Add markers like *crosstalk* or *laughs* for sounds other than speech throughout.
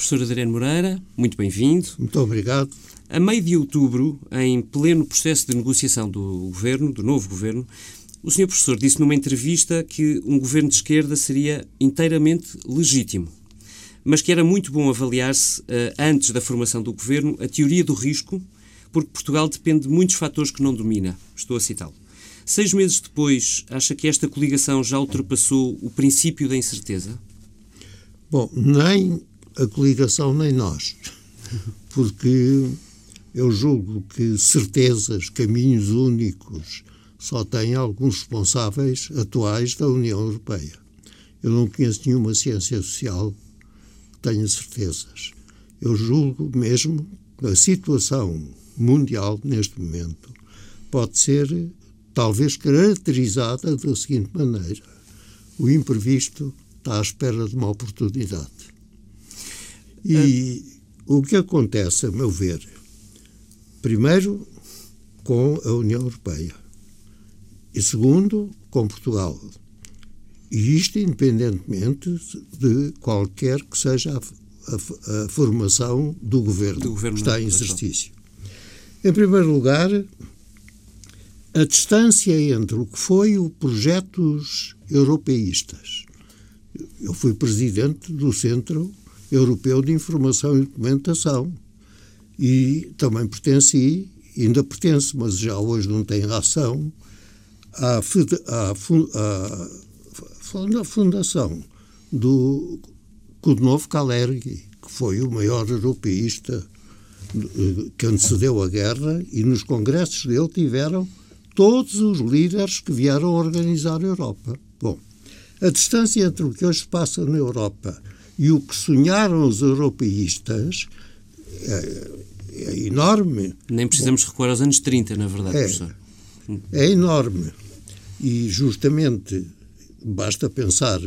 Professor Adriano Moreira, muito bem-vindo. Muito obrigado. A meio de outubro, em pleno processo de negociação do governo, do novo governo, o senhor professor disse numa entrevista que um governo de esquerda seria inteiramente legítimo, mas que era muito bom avaliar-se, eh, antes da formação do governo, a teoria do risco, porque Portugal depende de muitos fatores que não domina. Estou a citá-lo. Seis meses depois, acha que esta coligação já ultrapassou o princípio da incerteza? Bom, nem a coligação nem nós, porque eu julgo que certezas, caminhos únicos, só têm alguns responsáveis atuais da União Europeia. Eu não conheço nenhuma ciência social que tenha certezas. Eu julgo mesmo que a situação mundial neste momento pode ser talvez caracterizada da seguinte maneira: o imprevisto está à espera de uma oportunidade. E o que acontece, a meu ver, primeiro com a União Europeia e segundo com Portugal. E isto independentemente de qualquer que seja a, a, a formação do governo, do governo que está em exercício. Em primeiro lugar, a distância entre o que foi o projetos europeístas. Eu fui presidente do Centro Europeu de Informação e Documentação e também pertenci, ainda pertenço, mas já hoje não tenho ação, à, à, à fundação do Kudnov Kalergi, que foi o maior europeísta eh, que antecedeu a guerra, e nos congressos dele tiveram todos os líderes que vieram organizar a Europa. Bom, a distância entre o que hoje se passa na Europa e o que sonharam os europeístas é, é enorme. Nem precisamos recuar aos anos 30, na verdade, é, professor. É enorme. E justamente basta pensar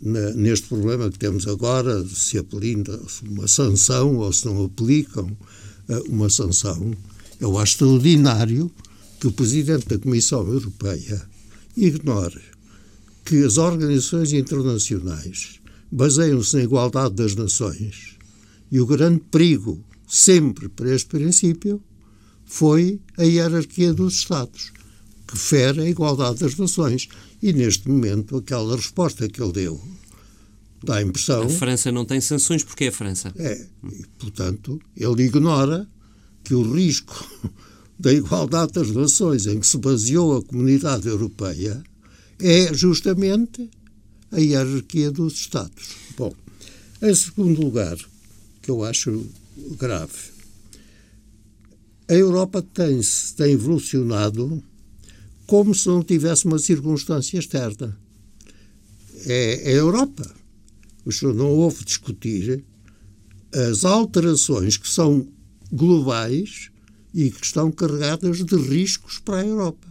na, neste problema que temos agora, se aplicam uma sanção ou se não aplicam eh, uma sanção. Eu acho extraordinário que o Presidente da Comissão Europeia ignore que as organizações internacionais baseiam-se na igualdade das nações e o grande perigo sempre para este princípio foi a hierarquia dos Estados, que fere a igualdade das nações. E neste momento, aquela resposta que ele deu dá a impressão. A França não tem sanções porque é a França. É, e, portanto, ele ignora que o risco *laughs* da igualdade das nações em que se baseou a comunidade europeia é justamente a hierarquia dos Estados. Bom, em segundo lugar, que eu acho grave, a Europa tem, tem evolucionado como se não tivesse uma circunstância externa. É, é a Europa. Não ouve discutir as alterações que são globais e que estão carregadas de riscos para a Europa.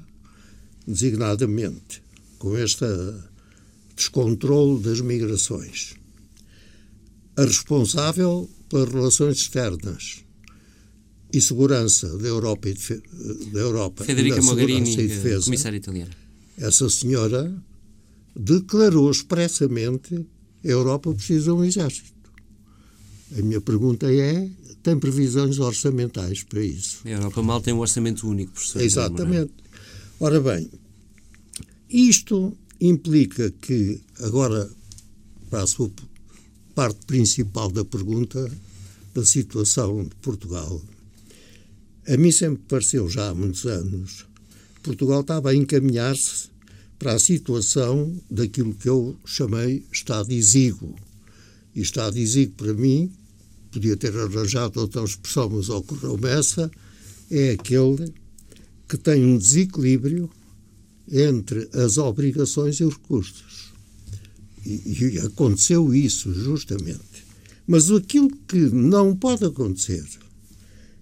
Designadamente, com este descontrole das migrações. A responsável pelas relações externas e segurança da Europa e da Europa Federica Mogherini, e defesa, comissária italiana. Essa senhora declarou expressamente a Europa precisa de um exército. A minha pergunta é tem previsões orçamentais para isso. A Europa mal tem um orçamento único, professor. Exatamente. Ora bem, isto implica que, agora passo a parte principal da pergunta, da situação de Portugal. A mim sempre pareceu, já há muitos anos, Portugal estava a encaminhar-se para a situação daquilo que eu chamei Estado exíguo. E Estado exíguo, para mim, podia ter arranjado outra expressão, mas ocorreu-me essa, é aquele que tem um desequilíbrio entre as obrigações e os recursos. E, e aconteceu isso, justamente. Mas aquilo que não pode acontecer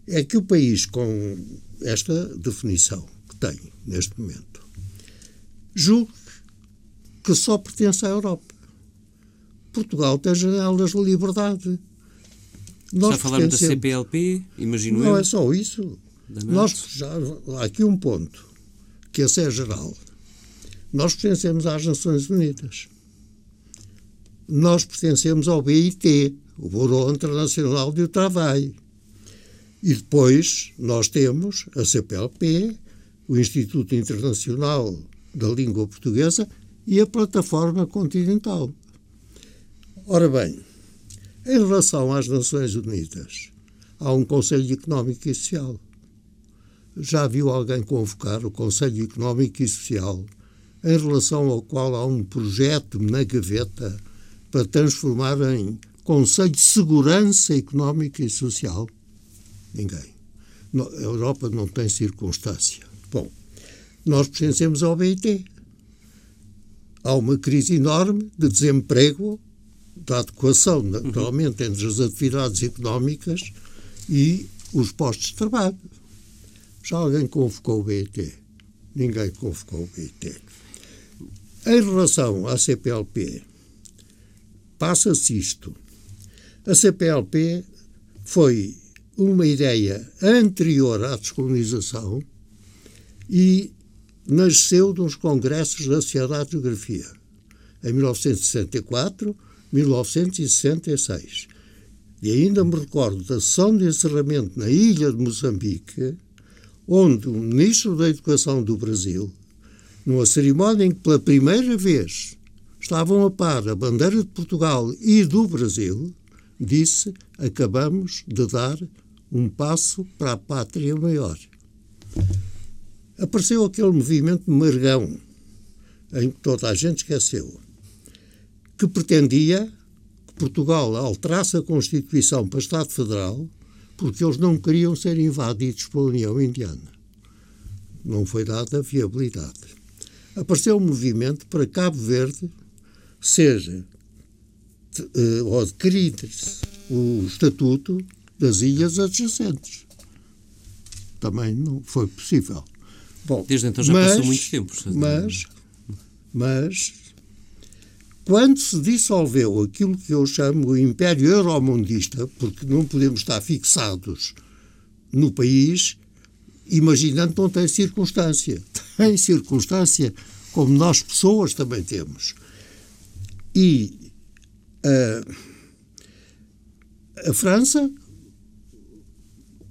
é que o país, com esta definição que tem neste momento, julgue que só pertence à Europa. Portugal tem janelas de liberdade nós já falaram da CPLP, imagino Não eu. é só isso. Nós, já, há aqui um ponto, que esse é geral. Nós pertencemos às Nações Unidas. Nós pertencemos ao BIT, o Bureau Internacional do Trabalho. E depois nós temos a CPLP, o Instituto Internacional da Língua Portuguesa e a Plataforma Continental. Ora bem, em relação às Nações Unidas, há um Conselho Económico e Social. Já viu alguém convocar o Conselho Económico e Social em relação ao qual há um projeto na gaveta para transformar em Conselho de Segurança Económica e Social? Ninguém. A Europa não tem circunstância. Bom, nós pertencemos ao BIT. Há uma crise enorme de desemprego, da adequação, naturalmente, entre as atividades económicas e os postos de trabalho. Já alguém convocou o BIT? Ninguém convocou o BIT. Em relação à CPLP, passa-se isto. A CPLP foi uma ideia anterior à descolonização e nasceu dos congressos da Sociedade de Geografia, em 1964, 1966. E ainda me recordo da sessão de encerramento na ilha de Moçambique, onde o Ministro da Educação do Brasil, numa cerimónia em que pela primeira vez estavam a par a bandeira de Portugal e do Brasil, disse: acabamos de dar um passo para a pátria maior. Apareceu aquele movimento Margão, em que toda a gente esqueceu, que pretendia que Portugal alterasse a Constituição para Estado Federal porque eles não queriam ser invadidos pela União Indiana. Não foi dada viabilidade. Apareceu um movimento para Cabo Verde ser uh, ou adquirir o estatuto das ilhas adjacentes. Também não foi possível. Bom, Desde então já mas, passou muito tempo. Mas, mas, quando se dissolveu aquilo que eu chamo o Império Euromundista, porque não podemos estar fixados no país, imaginando que não tem circunstância. *laughs* Tem circunstância, como nós pessoas também temos. E uh, a França,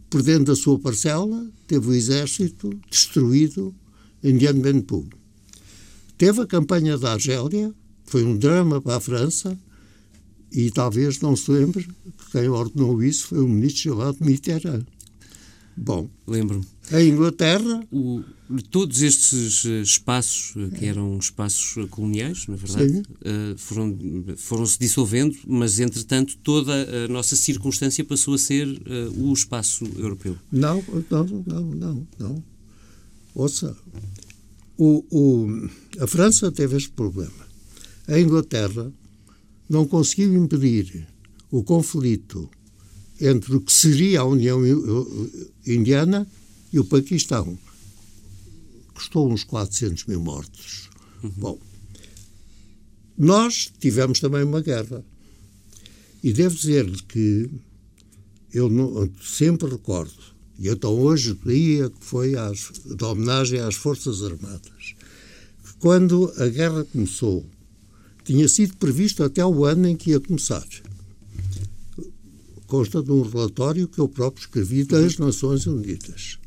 perdendo a sua parcela, teve o exército destruído em Dien. Teve a campanha da Argélia, foi um drama para a França, e talvez não se lembre que quem ordenou isso foi um ministro chamado Mitterrand. Bom, lembro-me. A Inglaterra. O, todos estes eh, espaços, eh, que eram espaços eh, coloniais, na verdade, foram, foram se dissolvendo, mas entretanto toda a nossa circunstância passou a ser uh, o espaço europeu. Não, não, não, não, não. Ouça, o, o, a França teve este problema. A Inglaterra não conseguiu impedir o conflito entre o que seria a União Indiana e o Paquistão. Custou uns 400 mil mortos. Uhum. Bom, nós tivemos também uma guerra. E devo dizer-lhe que eu não, sempre recordo, e então hoje dia que foi às, de homenagem às Forças Armadas, que quando a guerra começou, tinha sido previsto até o ano em que ia começar consta de um relatório que eu próprio escrevi das Nações Unidas.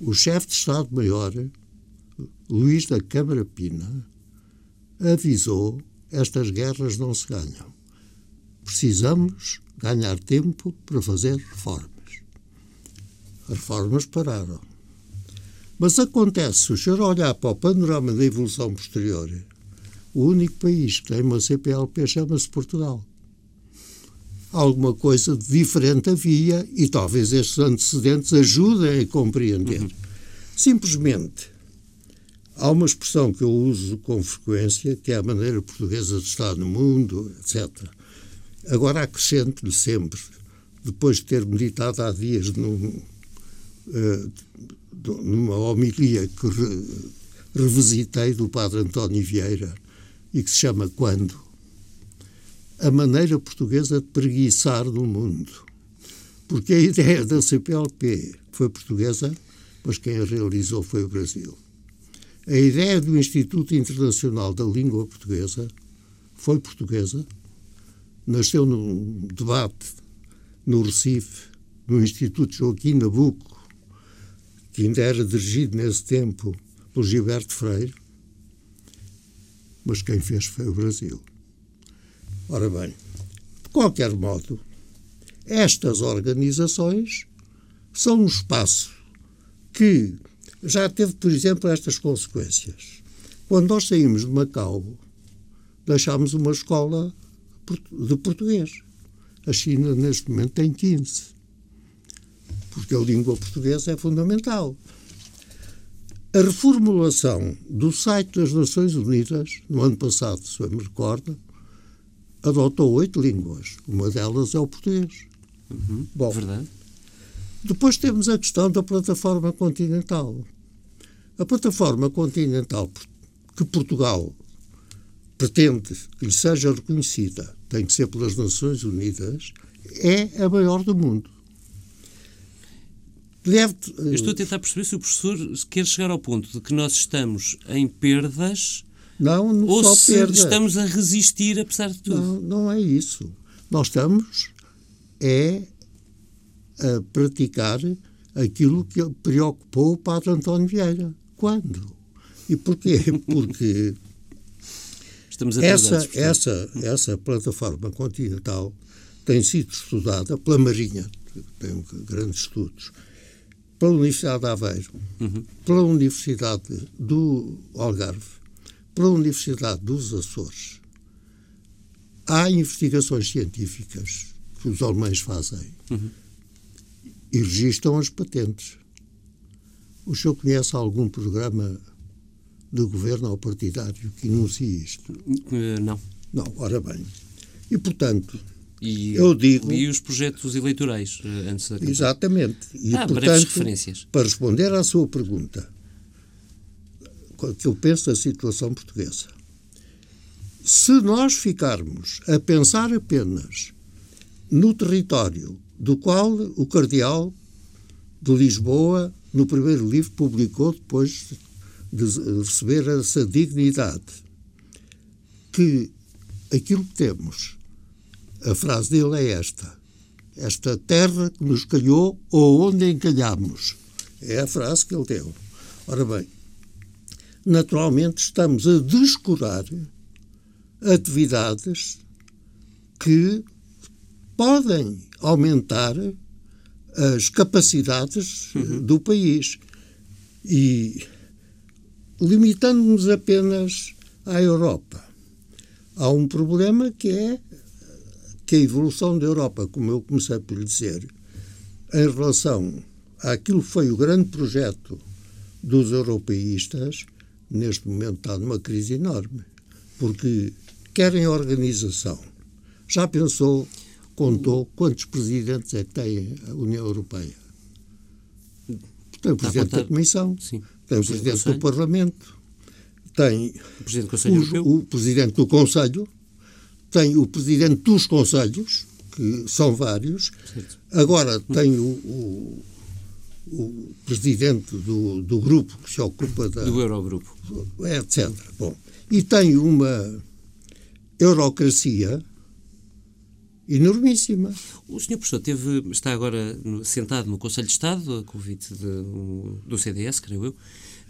O chefe de Estado-Maior, Luís da Câmara Pina, avisou: estas guerras não se ganham. Precisamos ganhar tempo para fazer reformas. As reformas pararam. Mas acontece, se o senhor olhar para o panorama da evolução posterior, o único país que tem uma CPLP chama-se Portugal alguma coisa de diferente havia e talvez estes antecedentes ajudem a compreender. Uhum. Simplesmente, há uma expressão que eu uso com frequência, que é a maneira portuguesa de estar no mundo, etc. Agora acrescento-lhe sempre, depois de ter meditado há dias num, uh, numa homilia que re, revisitei do padre António Vieira e que se chama Quando, a maneira portuguesa de preguiçar no mundo. Porque a ideia da CPLP foi portuguesa, mas quem a realizou foi o Brasil. A ideia do Instituto Internacional da Língua Portuguesa foi portuguesa, nasceu num debate no Recife, no Instituto Joaquim Nabuco, que ainda era dirigido nesse tempo pelo Gilberto Freire, mas quem fez foi o Brasil. Ora bem, de qualquer modo, estas organizações são um espaço que já teve, por exemplo, estas consequências. Quando nós saímos de Macau, deixámos uma escola de português. A China, neste momento, tem 15. Porque a língua portuguesa é fundamental. A reformulação do site das Nações Unidas, no ano passado, se eu me recordo, adotou oito línguas. Uma delas é o português. Uhum, Bom, verdade. Depois temos a questão da plataforma continental. A plataforma continental que Portugal pretende que lhe seja reconhecida, tem que ser pelas Nações Unidas, é a maior do mundo. Deve, Eu estou a tentar perceber se o professor quer chegar ao ponto de que nós estamos em perdas não, não ou se perda. estamos a resistir apesar de tudo. Não, não é isso. Nós estamos é a praticar aquilo que preocupou o padre António Vieira. Quando? E porquê? *laughs* Porque essa, essa, essa plataforma continental tem sido estudada pela Marinha, tem grandes estudos, pela Universidade de Aveiro, uhum. pela Universidade do Algarve, pela Universidade dos Açores. Há investigações científicas que os alemães fazem uhum. e registram as patentes. O senhor conhece algum programa de governo ou partidário que enuncie isto? Uh, não. Não, ora bem. E, portanto, e, eu digo... E os projetos eleitorais uh, antes da campanha. Exatamente. E, ah, portanto, referências. para responder à sua pergunta, que eu penso da situação portuguesa, se nós ficarmos a pensar apenas no território do qual o cardeal de Lisboa, no primeiro livro, publicou depois de receber essa dignidade, que aquilo que temos, a frase dele é esta: esta terra que nos calhou ou onde encalhamos. É a frase que ele deu. Ora bem, naturalmente estamos a descurar atividades que podem aumentar as capacidades uhum. do país. E limitando-nos apenas à Europa, há um problema que é que a evolução da Europa, como eu comecei por lhe dizer, em relação àquilo que foi o grande projeto dos europeístas, neste momento está numa crise enorme. Porque querem organização. Já pensou, contou, quantos presidentes é que tem a União Europeia? Tem o Presidente da Comissão, Sim. tem o Presidente do, Parlamento, tem o Presidente do Conselho o, o Presidente do Conselho, tem o Presidente dos Conselhos, que são vários, certo. agora tem o, o, o Presidente do, do grupo que se ocupa da... Do Eurogrupo. Etc. Bom, e tem uma eurocracia enormíssima. O senhor professor teve, está agora sentado no Conselho de Estado, a convite de, do CDS, creio eu,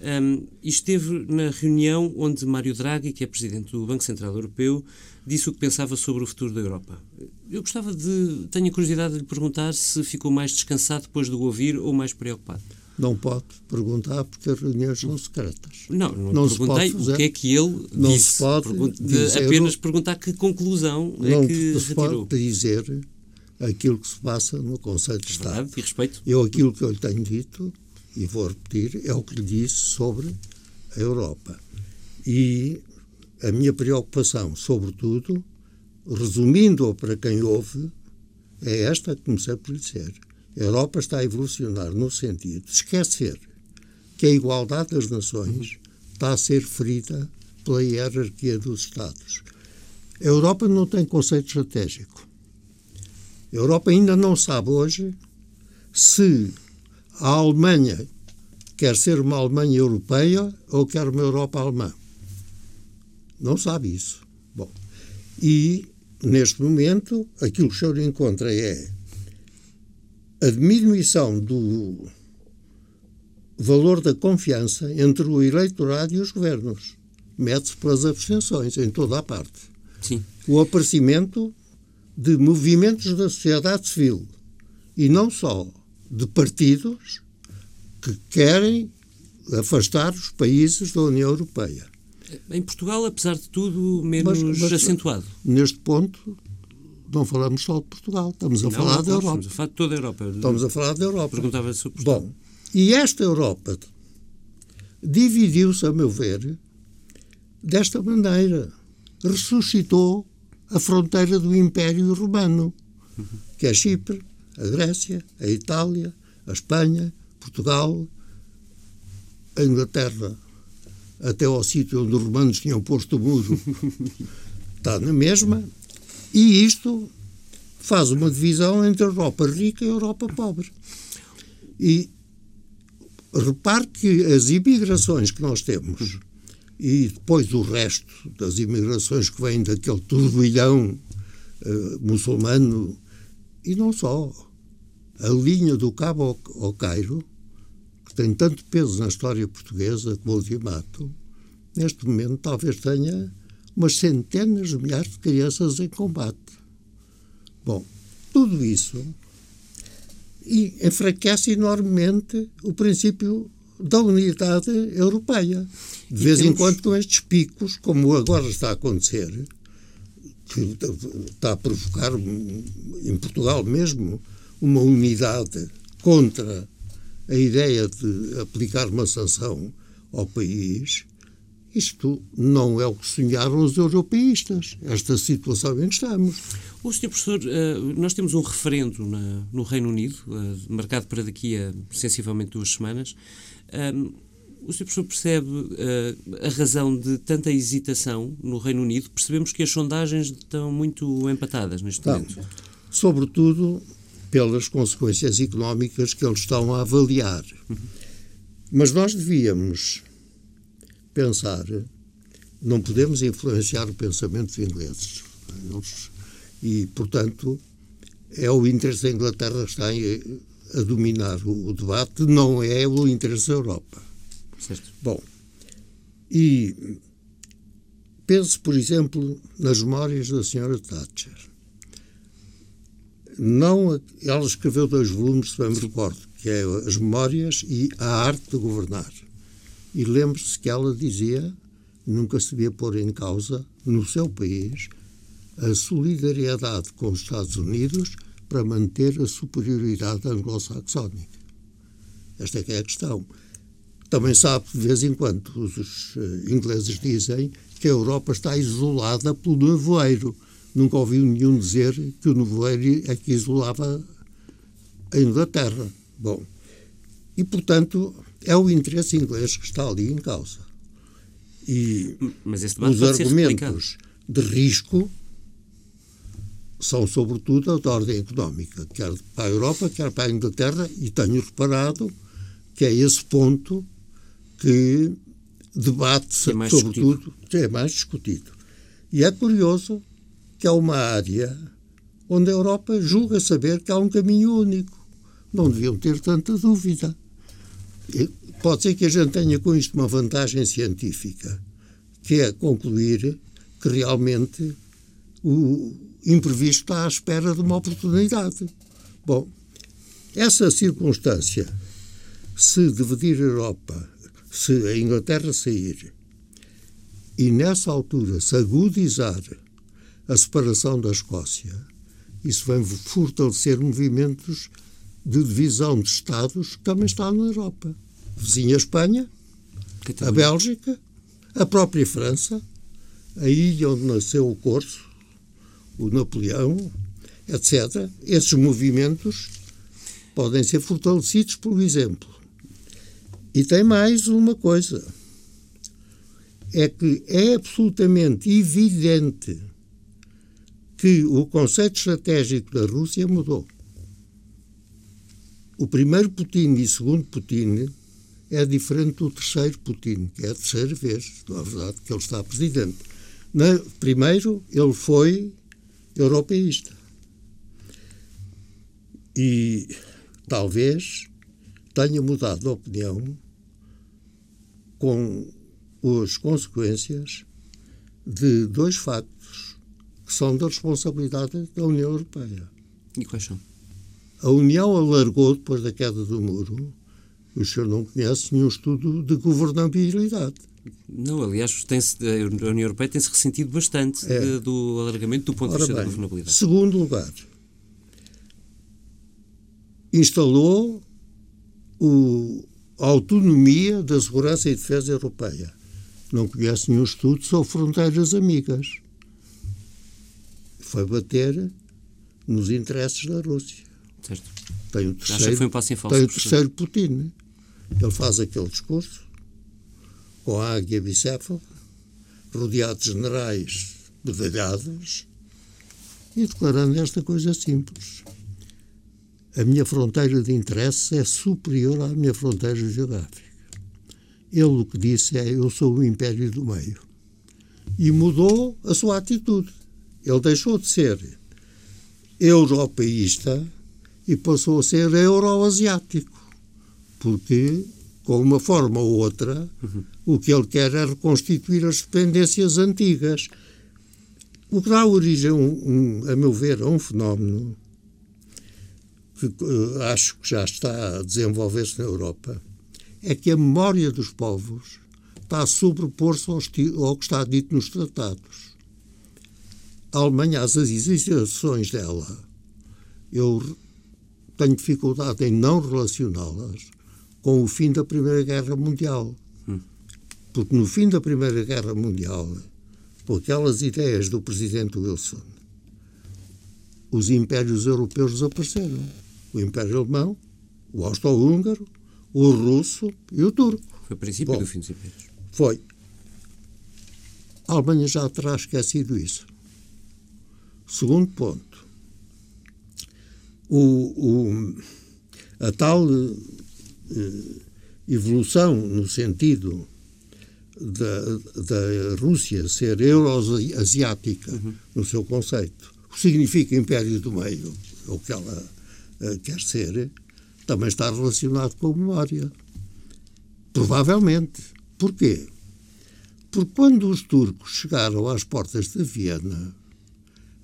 um, e esteve na reunião onde Mário Draghi, que é presidente do Banco Central Europeu, disse o que pensava sobre o futuro da Europa. Eu gostava de. Tenho curiosidade de lhe perguntar se ficou mais descansado depois de o ouvir ou mais preocupado. Não pode perguntar porque as reuniões são secretas. Não, não, não perguntei o que é que ele não disse. Se pode dizer, apenas perguntar que conclusão não é que se retirou. pode dizer aquilo que se passa no Conselho de Estado. Verdade, e respeito. Eu aquilo que eu lhe tenho dito, e vou repetir, é o que lhe disse sobre a Europa. E a minha preocupação, sobretudo, resumindo-a para quem ouve, é esta que comecei por lhe dizer. A Europa está a evolucionar no sentido de esquecer que a igualdade das nações está a ser ferida pela hierarquia dos Estados. A Europa não tem conceito estratégico. A Europa ainda não sabe hoje se a Alemanha quer ser uma Alemanha europeia ou quer uma Europa alemã. Não sabe isso. Bom, e neste momento, aquilo que o senhor encontra é a diminuição do valor da confiança entre o eleitorado e os governos. Mede-se pelas abstenções em toda a parte. Sim. O aparecimento de movimentos da sociedade civil e não só de partidos que querem afastar os países da União Europeia. Em Portugal, apesar de tudo, menos mas, mas, acentuado. Neste ponto, não falamos só de Portugal, estamos a não, falar não, da Europa. Estamos a falar de toda a Europa. Estamos a falar da Europa. Perguntava sobre Bom, e esta Europa dividiu-se, a meu ver, desta maneira. Ressuscitou a fronteira do Império Romano, que é Chipre, a Grécia, a Itália, a Espanha, Portugal, a Inglaterra, até ao sítio onde os romanos tinham posto o muro, *laughs* está na mesma, e isto faz uma divisão entre a Europa rica e a Europa pobre. E repare que as imigrações que nós temos e depois o resto das imigrações que vêm daquele turbilhão uh, muçulmano e não só. A linha do Cabo ao, Cairo, tem tanto peso na história portuguesa como o ultimato, neste momento talvez tenha umas centenas de milhares de crianças em combate. Bom, tudo isso enfraquece enormemente o princípio da unidade europeia. De vez temos... em quando, com estes picos, como agora está a acontecer, que está a provocar, em Portugal mesmo, uma unidade contra a ideia de aplicar uma sanção ao país, isto não é o que sonharam os europeístas, esta situação em que estamos. O Sr. Professor, eh, nós temos um referendo no Reino Unido, eh, marcado para daqui a sensivelmente duas semanas. O Sr. Professor percebe eh, a razão de tanta hesitação no Reino Unido? Percebemos que as sondagens estão muito empatadas neste momento. Sobretudo pelas consequências económicas que eles estão a avaliar. Mas nós devíamos pensar, não podemos influenciar o pensamento dos ingleses. E, portanto, é o interesse da Inglaterra que está a dominar o, debate, não é o interesse da Europa. Certo. Bom, e pense, por exemplo, nas memórias da senhora Thatcher. Não, ela escreveu dois volumes, se bem me recordo, que é As Memórias e A Arte de Governar. E lembre-se que ela dizia nunca se devia pôr em causa, no seu país, a solidariedade com os Estados Unidos para manter a superioridade anglo-saxónica. Esta é que é a questão. Também sabe, de vez em quando, os ingleses dizem que a Europa está isolada pelo nevoeiro. Nunca ouviu nenhum dizer que o nevoeiro é que isolava a Inglaterra. Bom, e, portanto, é o interesse inglês que está ali em causa. E os argumentos de risco são, sobretudo, de ordem económica, quer para a Europa, quer para a Inglaterra, e tenho reparado que é esse ponto que debate-se, é sobretudo, discutido. é mais discutido. E é curioso que é uma área onde a Europa julga saber que há um caminho único. Não deviam ter tanta dúvida. Pode ser que a gente tenha com isto uma vantagem científica, que é concluir que realmente o imprevisto está à espera de uma oportunidade. Bom, essa circunstância, se dividir a Europa, se a Inglaterra sair e nessa altura se agudizar a separação da Escócia, isso vai fortalecer movimentos de divisão de Estados que também está na Europa. Vizinha Espanha, a Bélgica, a própria França, a ilha onde nasceu o Corso, o Napoleão, etc. Esses movimentos podem ser fortalecidos por exemplo. E tem mais uma coisa. É que é absolutamente evidente que o conceito estratégico da Rússia mudou o primeiro Putin e o segundo Putin é diferente do terceiro Putin, que é a terceira vez, na verdade, que ele está presidente. Na, primeiro, ele foi europeísta. E talvez tenha mudado de opinião com as consequências de dois factos que são da responsabilidade da União Europeia. E quais são? A União alargou, depois da queda do muro, o senhor não conhece nenhum estudo de governabilidade. Não, aliás, a União Europeia tem-se ressentido bastante é. de, do alargamento do ponto Ora de vista bem, da governabilidade. Segundo lugar, instalou o, a autonomia da segurança e defesa europeia. Não conhece nenhum estudo sobre fronteiras amigas. Foi bater nos interesses da Rússia. Certo. Tem o terceiro, foi um passo em falso, tem o terceiro Putin. Ele faz aquele discurso com a águia bicéfala, rodeado de generais medalhados e declarando esta coisa simples. A minha fronteira de interesse é superior à minha fronteira geográfica. Ele o que disse é: Eu sou o império do meio. E mudou a sua atitude. Ele deixou de ser europeísta e passou a ser euroasiático. Porque, com uma forma ou outra, uhum. o que ele quer é reconstituir as dependências antigas. O que dá origem, um, um, a meu ver, a um fenómeno que uh, acho que já está a desenvolver-se na Europa, é que a memória dos povos está a sobrepor-se ao, ao, que está dito nos tratados. A Alemanha, as hesitações dela, eu tenho dificuldade em não relacioná-las com o fim da Primeira Guerra Mundial. Hum. Porque no fim da Primeira Guerra Mundial, com aquelas ideias do presidente Wilson, os impérios europeus desapareceram. O Império Alemão, o Austro-Húngaro, o russo e o turco. Foi o princípio Bom, do fim dos impérios. Foi. A Alemanha já terá esquecido isso. Segundo ponto, o, o, a tal eh, evolução no sentido da, da Rússia ser euroasiática uhum. no seu conceito, o que significa império do meio, o que ela uh, quer ser, também está relacionado com a memória. Provavelmente. Porquê? Porque quando os turcos chegaram às portas de Viena,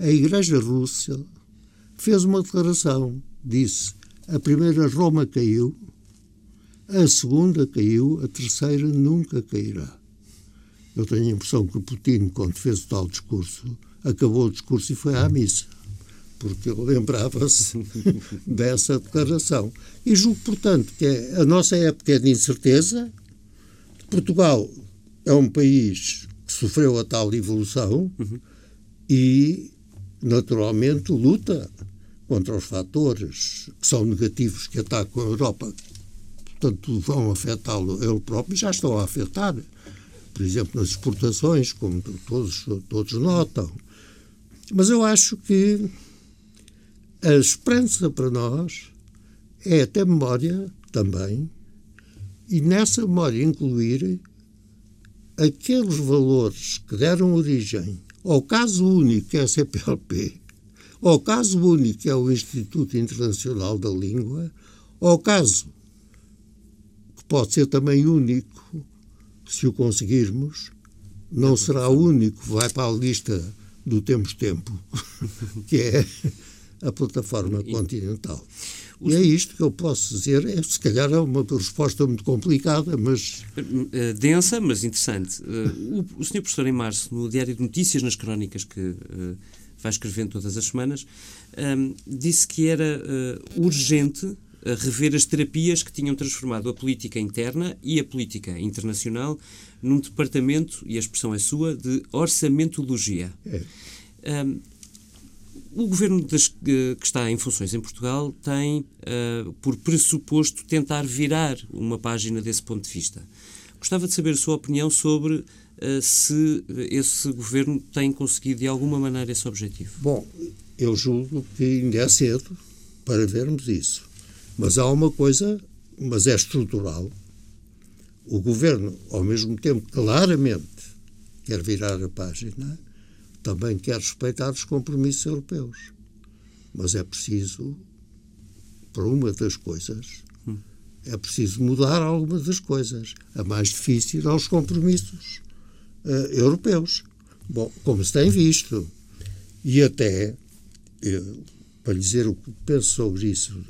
a Igreja Russa fez uma declaração. Disse: a primeira Roma caiu, a segunda caiu, a terceira nunca cairá. Eu tenho a impressão que o Putin, quando fez o tal discurso, acabou o discurso e foi à missa porque ele lembrava-se *laughs* dessa declaração. E julgo, portanto, que é, a nossa época é de incerteza. Portugal é um país que sofreu a tal evolução uhum. e, naturalmente, luta contra os fatores que são negativos que atacam a Europa. Portanto, vão afetá-lo ele próprio já estão a afetar. Por exemplo, nas exportações, como todos, todos notam. Mas eu acho que a esperança para nós é ter memória também, e nessa memória incluir aqueles valores que deram origem ao caso único que é a CPLP, ao caso único que é o Instituto Internacional da Língua, ao caso que pode ser também único, se o conseguirmos, não será o único, vai para a lista do Temos Tempo, *laughs* que é a plataforma continental. E é isto que eu posso dizer. É, se calhar é uma resposta muito complicada, mas. Uh, densa, mas interessante. Uh, o, o Sr. Professor, em março, no Diário de Notícias, nas crónicas que uh, vai escrevendo todas as semanas, um, disse que era urgente rever as terapias que tinham transformado a política interna e a política internacional num departamento, e a expressão é sua, de orçamentologia. É. Um, o governo das, que está em funções em Portugal tem, uh, por pressuposto, tentar virar uma página desse ponto de vista. Gostava de saber a sua opinião sobre uh, se esse governo tem conseguido de alguma maneira esse objetivo. Bom, eu julgo que ainda é cedo para vermos isso. Mas há uma coisa, mas é estrutural. O governo, ao mesmo tempo, claramente quer virar a página, também quer respeitar os compromissos europeus. Mas é preciso, para uma das coisas, hum. é preciso mudar algumas das coisas. A mais difícil aos compromissos uh, europeus. Bom, como se tem visto. E até, eu, para lhe dizer o que penso sobre isso,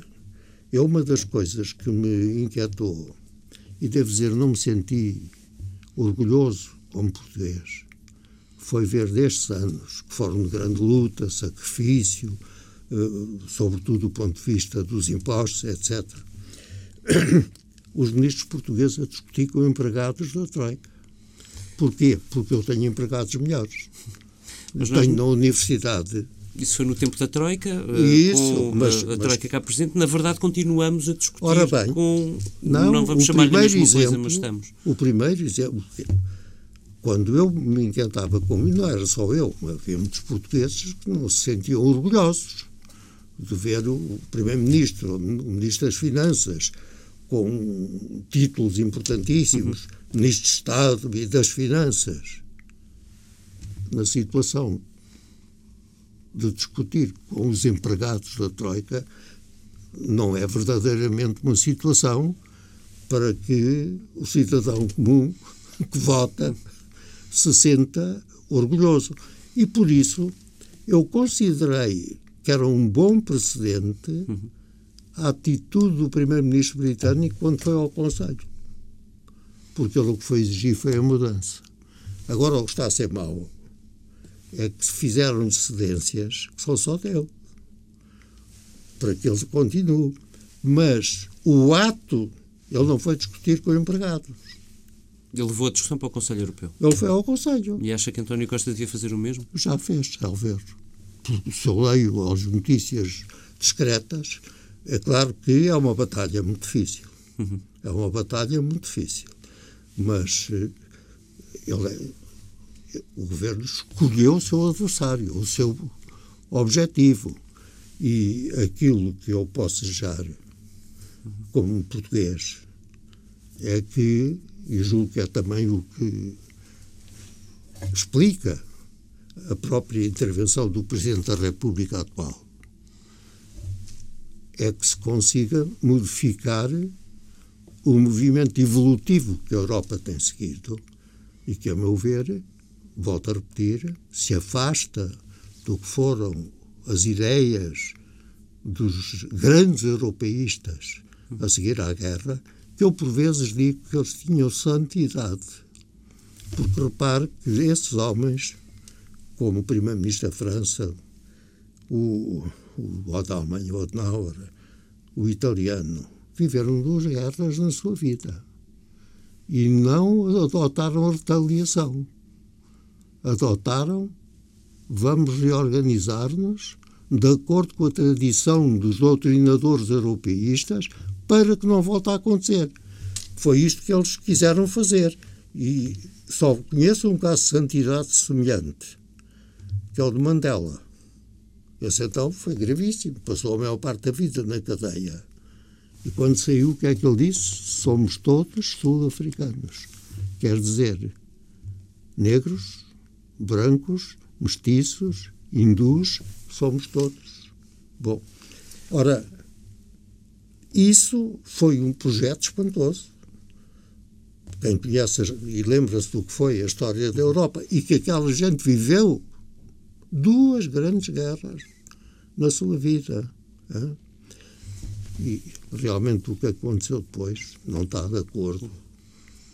é uma das coisas que me inquietou, e devo dizer, não me senti orgulhoso como português, foi ver destes anos, que foram de grande luta, sacrifício, uh, sobretudo do ponto de vista dos impostos, etc., os ministros portugueses a discutir com empregados da Troika. Porquê? Porque eu tenho empregados melhores. Mas tenho não... na universidade isso foi no tempo da Troika, eh, Isso, com mas, a, a Troika mas... cá presente. Na verdade, continuamos a discutir Ora bem, com... Não, não vamos chamar-lhe a mesma exemplo, coisa, mas estamos. O primeiro exemplo, quando eu me encantava com ele, não era só eu, havia muitos portugueses que não se sentiam orgulhosos de ver o Primeiro-Ministro, o Ministro das Finanças, com títulos importantíssimos, uhum. Ministro de Estado e das Finanças, na situação de discutir com os empregados da Troika, não é verdadeiramente uma situação para que o cidadão comum *laughs* que vota se senta orgulhoso. E por isso eu considerei que era um bom precedente uhum. a atitude do primeiro-ministro britânico quando foi ao Conselho. Porque ele o que foi exigir foi a mudança. Agora o que está a ser mau é que se fizeram cedências que são só dele. Para que ele continue. Mas o ato, ele não foi discutir com empregados. Ele levou a discussão para o Conselho Europeu. Ele foi ao Conselho. E acha que António Costa devia fazer o mesmo? Já fez, talvez. Se eu leio as notícias discretas, é claro que é uma batalha muito difícil. Uhum. É uma batalha muito difícil. Mas eh, ele é, o governo escolheu o seu adversário, o seu objetivo. E aquilo que eu posso desejar como português é que e julgo que é também o que explica a própria intervenção do Presidente da República atual, é que se consiga modificar o movimento evolutivo que a Europa tem seguido e que, a meu ver, volto a repetir, se afasta do que foram as ideias dos grandes europeístas a seguir à guerra eu por vezes digo que eles tinham santidade. Porque repare que esses homens, como o primeiro-ministro da França, o, o da Alemanha, o o italiano, viveram duas guerras na sua vida e não adotaram a retaliação. Adotaram, vamos reorganizar-nos de acordo com a tradição dos doutrinadores europeístas, para que não volte a acontecer. Foi isto que eles quiseram fazer. E só conheço um caso de santidade semelhante, que é o de Mandela. Esse então foi gravíssimo, passou a maior parte da vida na cadeia. E quando saiu, o que é que ele disse? Somos todos sul-africanos. Quer dizer, negros, brancos, mestiços, hindus, somos todos. Bom, ora, isso foi um projeto espantoso. Quem conhece e lembra-se do que foi a história da Europa e que aquela gente viveu duas grandes guerras na sua vida. Hein? E realmente o que aconteceu depois não está de acordo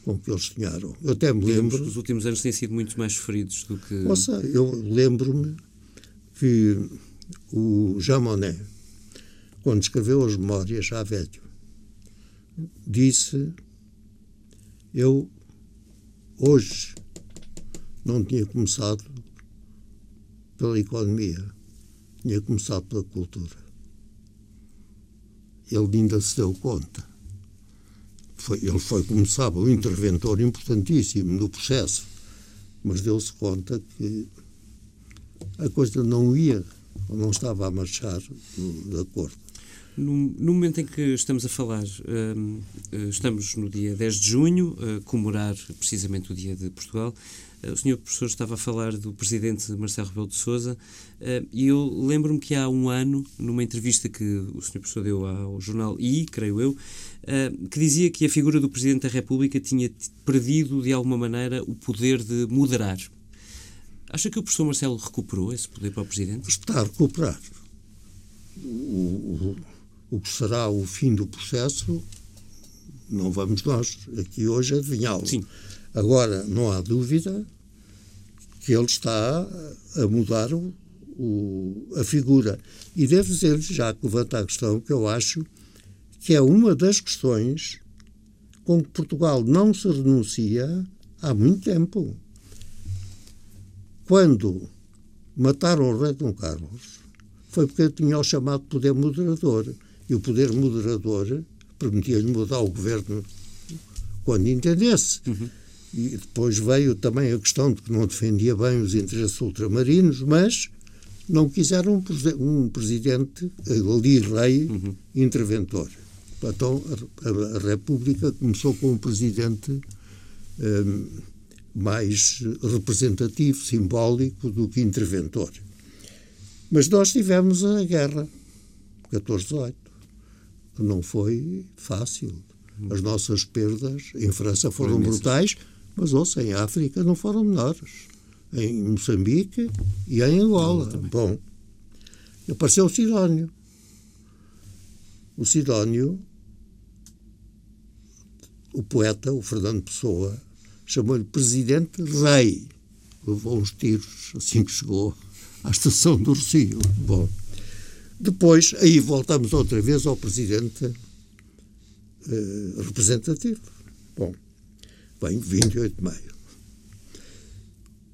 com o que eles sonharam. Eu até me lembro. Os últimos anos têm sido muito mais feridos do que. Nossa, eu lembro-me que o Jean Monnet, quando escreveu as memórias, já velho, disse: Eu hoje não tinha começado pela economia, tinha começado pela cultura. Ele ainda se deu conta. Foi, ele foi, como sabe, um interventor importantíssimo no processo, mas deu-se conta que a coisa não ia, não estava a marchar de acordo. No, no, momento em que estamos a falar, uh, estamos no dia 10 de junho, a comemorar precisamente o Dia de Portugal. Uh, o senhor professor estava a falar do presidente Marcelo Rebelo de Sousa uh, e eu lembro-me que há um ano, numa entrevista que o senhor professor deu ao jornal I, creio eu, que dizia que a figura do presidente da República tinha perdido, de alguma maneira, o poder de moderar. Acha que o professor Marcelo recuperou esse poder para o presidente? Está a recuperar. O, o, o que será o fim do processo, não vamos nós aqui hoje adivinhá-lo. Agora, não há dúvida que ele está a mudar o, o, a figura. E devo dizer-lhe, já que levanta a questão, que eu acho que é uma das questões com que Portugal não se renuncia há muito tempo. Quando mataram o rei Dom Carlos, foi porque tinha o chamado poder moderador. E o poder moderador permitia-lhe mudar o governo quando entendesse. Uhum. E depois veio também a questão de que não defendia bem os interesses ultramarinos, mas não quiseram um, presidente, ali rei, uhum. interventor. Então a, a, República começou com um presidente um, mais representativo, simbólico do que interventor. Mas nós tivemos a guerra, 14-18 que não foi fácil. As nossas perdas em França foram brutais, mas ouça, em África não foram menores. Em Moçambique e em Angola. Bom, apareceu o Sidónio. O Sidónio, o poeta, o Fernando Pessoa, chamou-lhe Presidente Rei. Levou uns tiros assim que chegou à estação do Rocio. Bom, depois, aí voltamos outra vez ao presidente uh, representativo. Bom, vem 28 de maio.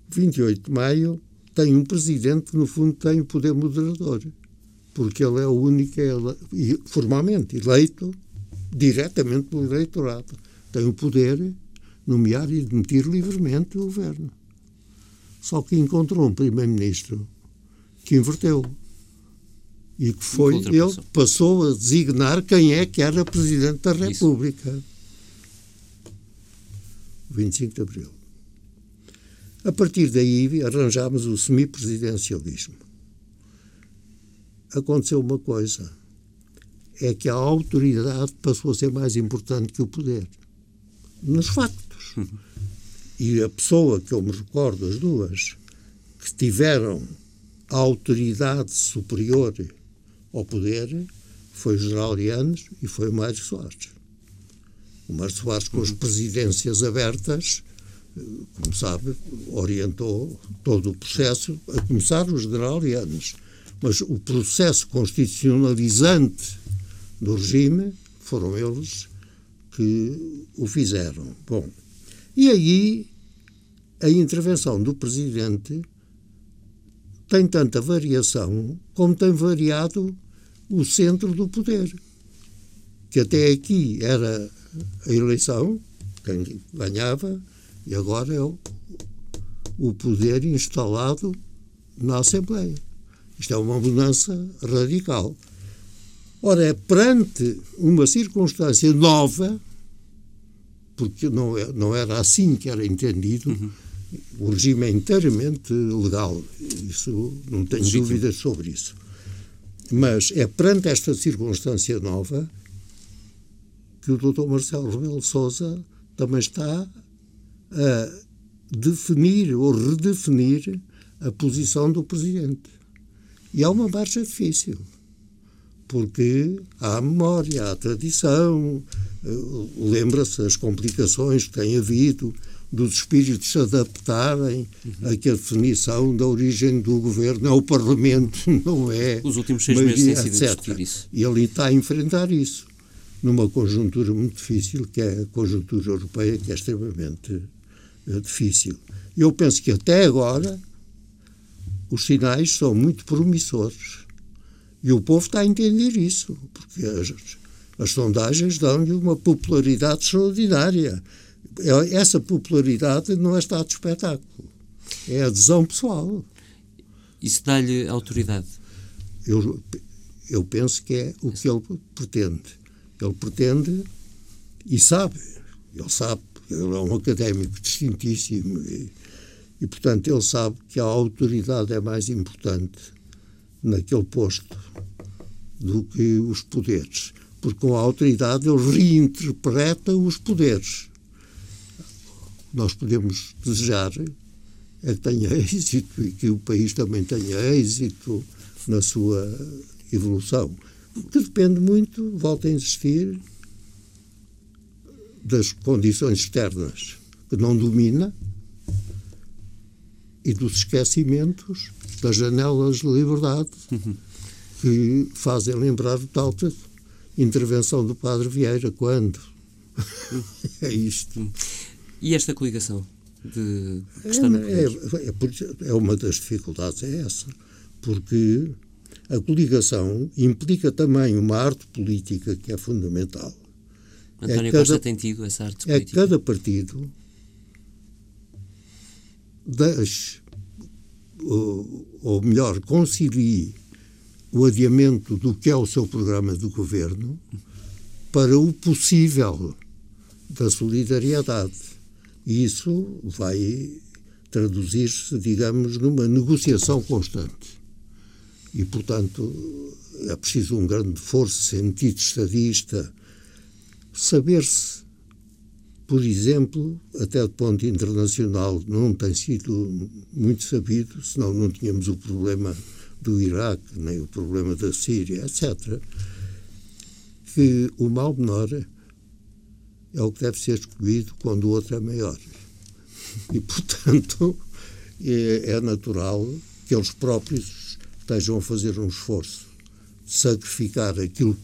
28 de maio tem um presidente que, no fundo, tem o poder moderador, porque ele é o único, ele, formalmente eleito diretamente pelo eleitorado. Tem o poder de nomear e demitir livremente o governo. Só que encontrou um primeiro-ministro que inverteu e que foi ele que passou a designar quem é que era Presidente da República. Isso. 25 de Abril. A partir daí arranjámos o semipresidencialismo. Aconteceu uma coisa, é que a autoridade passou a ser mais importante que o poder. Nos factos. *laughs* E a pessoa que eu me recordo, as duas, que tiveram a autoridade superior ao poder foi o general Yanes e foi o Mário Soares. O Mário Soares, com as uhum. presidências abertas, como sabe, orientou todo o processo, a começar o general Yanes. Mas o processo constitucionalizante do regime foram eles que o fizeram. Bom, e aí a intervenção do presidente tem tanta variação como tem variado o centro do poder, que até aqui era a eleição, quem ganhava, e agora é o, o poder instalado na Assembleia. Isto é uma mudança radical. Ora, é perante uma circunstância nova, porque não, é, não era assim que era entendido, uhum. o regime é inteiramente legal, isso não tenho dúvidas sobre isso. Mas é perante esta circunstância nova que o Dr. Marcelo Rebelo Sousa também está a definir ou redefinir a posição do Presidente. E há uma marcha difícil, porque há a memória, há a tradição, eh, lembra-se as complicações que tem havido, dos espíritos se adaptarem uhum. a definição da origem do governo é o Parlamento, *laughs* não é. Os últimos seis meses têm sido discutir isso. E ele está a enfrentar isso numa conjuntura muito difícil, que é a conjuntura europeia, que é extremamente uh, difícil. Eu penso que até agora os sinais são muito promissores. E o povo está a entender isso, porque as, as sondagens dão-lhe uma popularidade extraordinária. É, essa popularidade não é estado de espetáculo, é adesão pessoal. Isso dá-lhe autoridade? Eu, eu penso que é o que ele pretende. Ele pretende e sabe, ele sabe, ele é um académico distintíssimo e, e portanto, ele sabe que a autoridade é mais importante naquele posto do que os poderes. Porque com a autoridade ele reinterpreta os poderes. Nós podemos desejar é que tenha *laughs* êxito e que o país também tenha êxito na sua evolução. Que depende muito, volta a insistir, das condições externas que não domina e dos esquecimentos das janelas de liberdade que fazem lembrar o tal intervenção do Padre Vieira. Quando? *laughs* é isto. E esta coligação? De, é, é, é, é uma das dificuldades, é essa. Porque a coligação implica também uma arte política que é fundamental. António é cada, Costa tem tido essa arte política? É cada partido deixe, ou, ou melhor, concilie o adiamento do que é o seu programa do governo para o possível da solidariedade. E isso vai traduzir-se, digamos, numa negociação constante. E, portanto, é preciso um grande força, sentido estadista, saber-se, por exemplo, até do ponto internacional, não tem sido muito sabido, senão não tínhamos o problema do Iraque, nem o problema da Síria, etc., que o mal menor é o que deve ser escolhido quando o outro é maior. E, portanto, *laughs* é, é natural que eles próprios estejam a fazer um esforço de sacrificar aquilo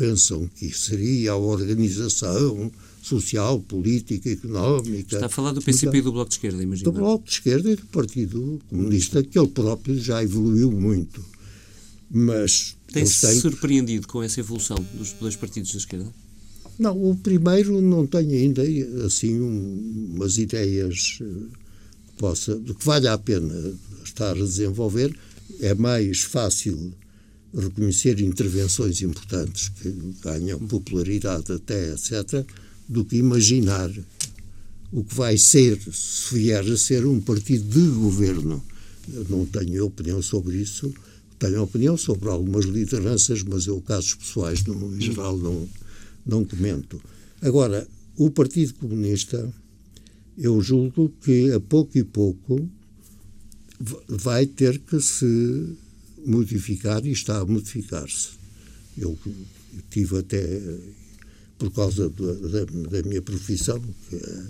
pensam que seria a organização social, política, económica. Está a falar do PCP e do Bloco de Esquerda, imagino. Do Bloco de Esquerda e do Partido Comunista, que ele próprio já evoluiu muito. Mas. Tem-se têm... surpreendido com essa evolução dos dois partidos da esquerda? Não, o primeiro não tem ainda assim um, umas ideias eh, que possa, que vale a pena estar a desenvolver. É mais fácil reconhecer intervenções importantes que ganham popularidade até, etc., do que imaginar o que vai ser, se vier a ser um partido de governo. Eu não tenho opinião sobre isso, tenho opinião sobre algumas lideranças, mas eu, casos pessoais, no, geral, não, não comento. Agora, o Partido Comunista, eu julgo que a pouco e pouco vai ter que se modificar e está a modificar-se. Eu, tive até, por causa da, da, minha profissão, que é,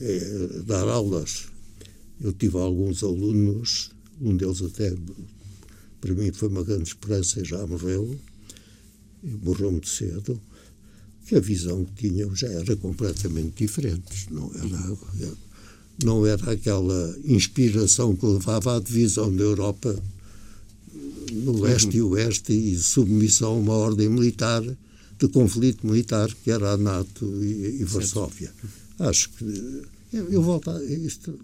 é, dar aulas, eu tive alguns alunos, um deles até, para mim foi uma grande esperança e já morreu, morreu muito cedo, que a visão que tinham já era completamente diferente. Não era, não era aquela inspiração que levava à divisão da Europa no leste e oeste e submissão a uma ordem militar, de conflito militar, que era a NATO e, e Varsóvia. Acho que. Eu volto a. Isto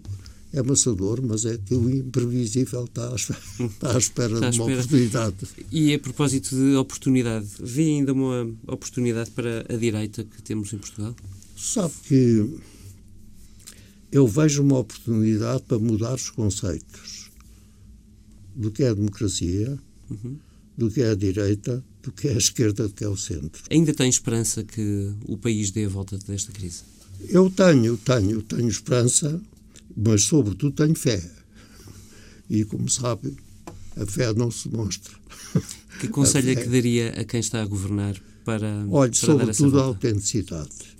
é amassador, mas é que o imprevisível está à espera, *laughs* está à espera está à de uma espera. oportunidade. E a propósito de oportunidade, vê ainda uma oportunidade para a direita que temos em Portugal? Sabe que eu vejo uma oportunidade para mudar os conceitos do que é a democracia, uhum. do que é a direita, do que é a esquerda, do que é o centro. Ainda tem esperança que o país dê a volta desta crise? Eu tenho, tenho, tenho esperança, mas sobretudo tenho fé. E como sabe, a fé não se mostra. Que conselho é que daria a quem está a governar para. Olhe, para sobretudo a autenticidade.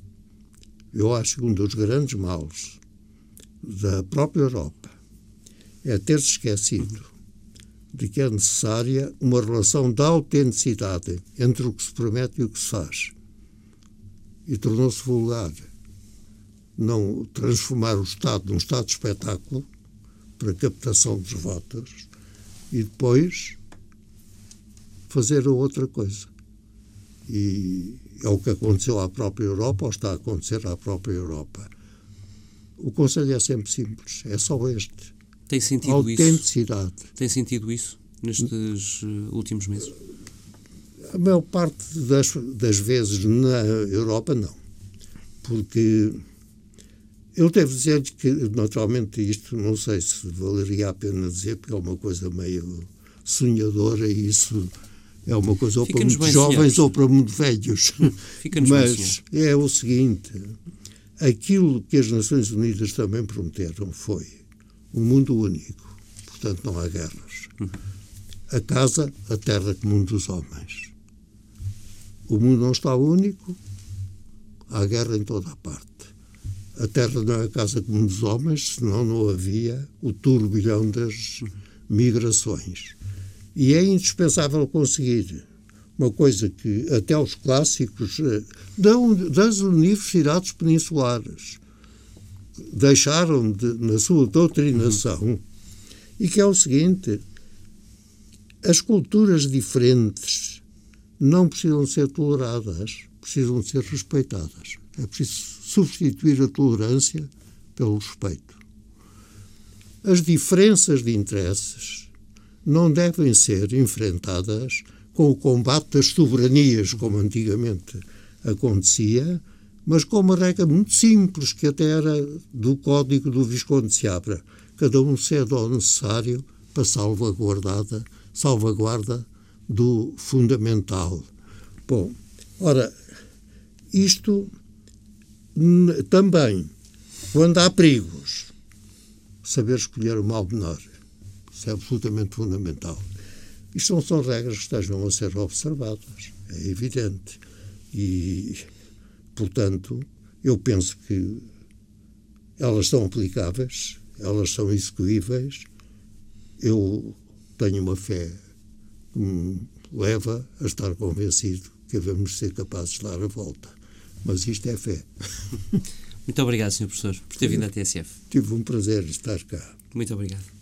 Eu acho que um dos grandes males da própria Europa é ter-se esquecido de que é necessária uma relação de autenticidade entre o que se promete e o que se faz. E tornou-se vulgar não transformar o Estado num Estado de espetáculo para captação dos votos e depois fazer outra coisa. E é o que aconteceu à própria Europa, ou está a acontecer à própria Europa. O conselho é sempre simples, é só este tem sentido autenticidade. isso? Tem sentido isso nestes uh, últimos meses? A maior parte das, das vezes na Europa, não. Porque eu devo dizer que, naturalmente, isto não sei se valeria a pena dizer, porque é uma coisa meio sonhadora e isso é uma coisa ou para muito jovens ou para muito velhos. Mas é o seguinte: aquilo que as Nações Unidas também prometeram foi um mundo único, portanto não há guerras. A casa, a terra comum dos homens. O mundo não está único, há guerra em toda a parte. A terra não é a casa comum dos homens, senão não havia o turbilhão das migrações. E é indispensável conseguir uma coisa que até os clássicos eh, das universidades peninsulares deixaram de, na sua doutrinação, e que é o seguinte: as culturas diferentes não precisam ser toleradas, precisam ser respeitadas. É preciso substituir a tolerância pelo respeito. As diferenças de interesses não devem ser enfrentadas com o combate das soberanias, como antigamente acontecia, mas com uma regra muito simples, que até era do Código do Visconde de Seabra. Cada um cede ao necessário para salvaguardada, salvaguarda do fundamental. Bom, ora, isto também, quando há perigos, saber escolher o mal menor. Isso é absolutamente fundamental. Isto não são regras que estejam a ser observadas, é evidente. E, portanto, eu penso que elas são aplicáveis, elas são execuíveis. Eu tenho uma fé que me leva a estar convencido que devemos ser capazes de dar a volta. Mas isto é fé. *laughs* Muito obrigado, Sr. Professor, por ter vindo à TSF. Tive um prazer estar cá. Muito obrigado.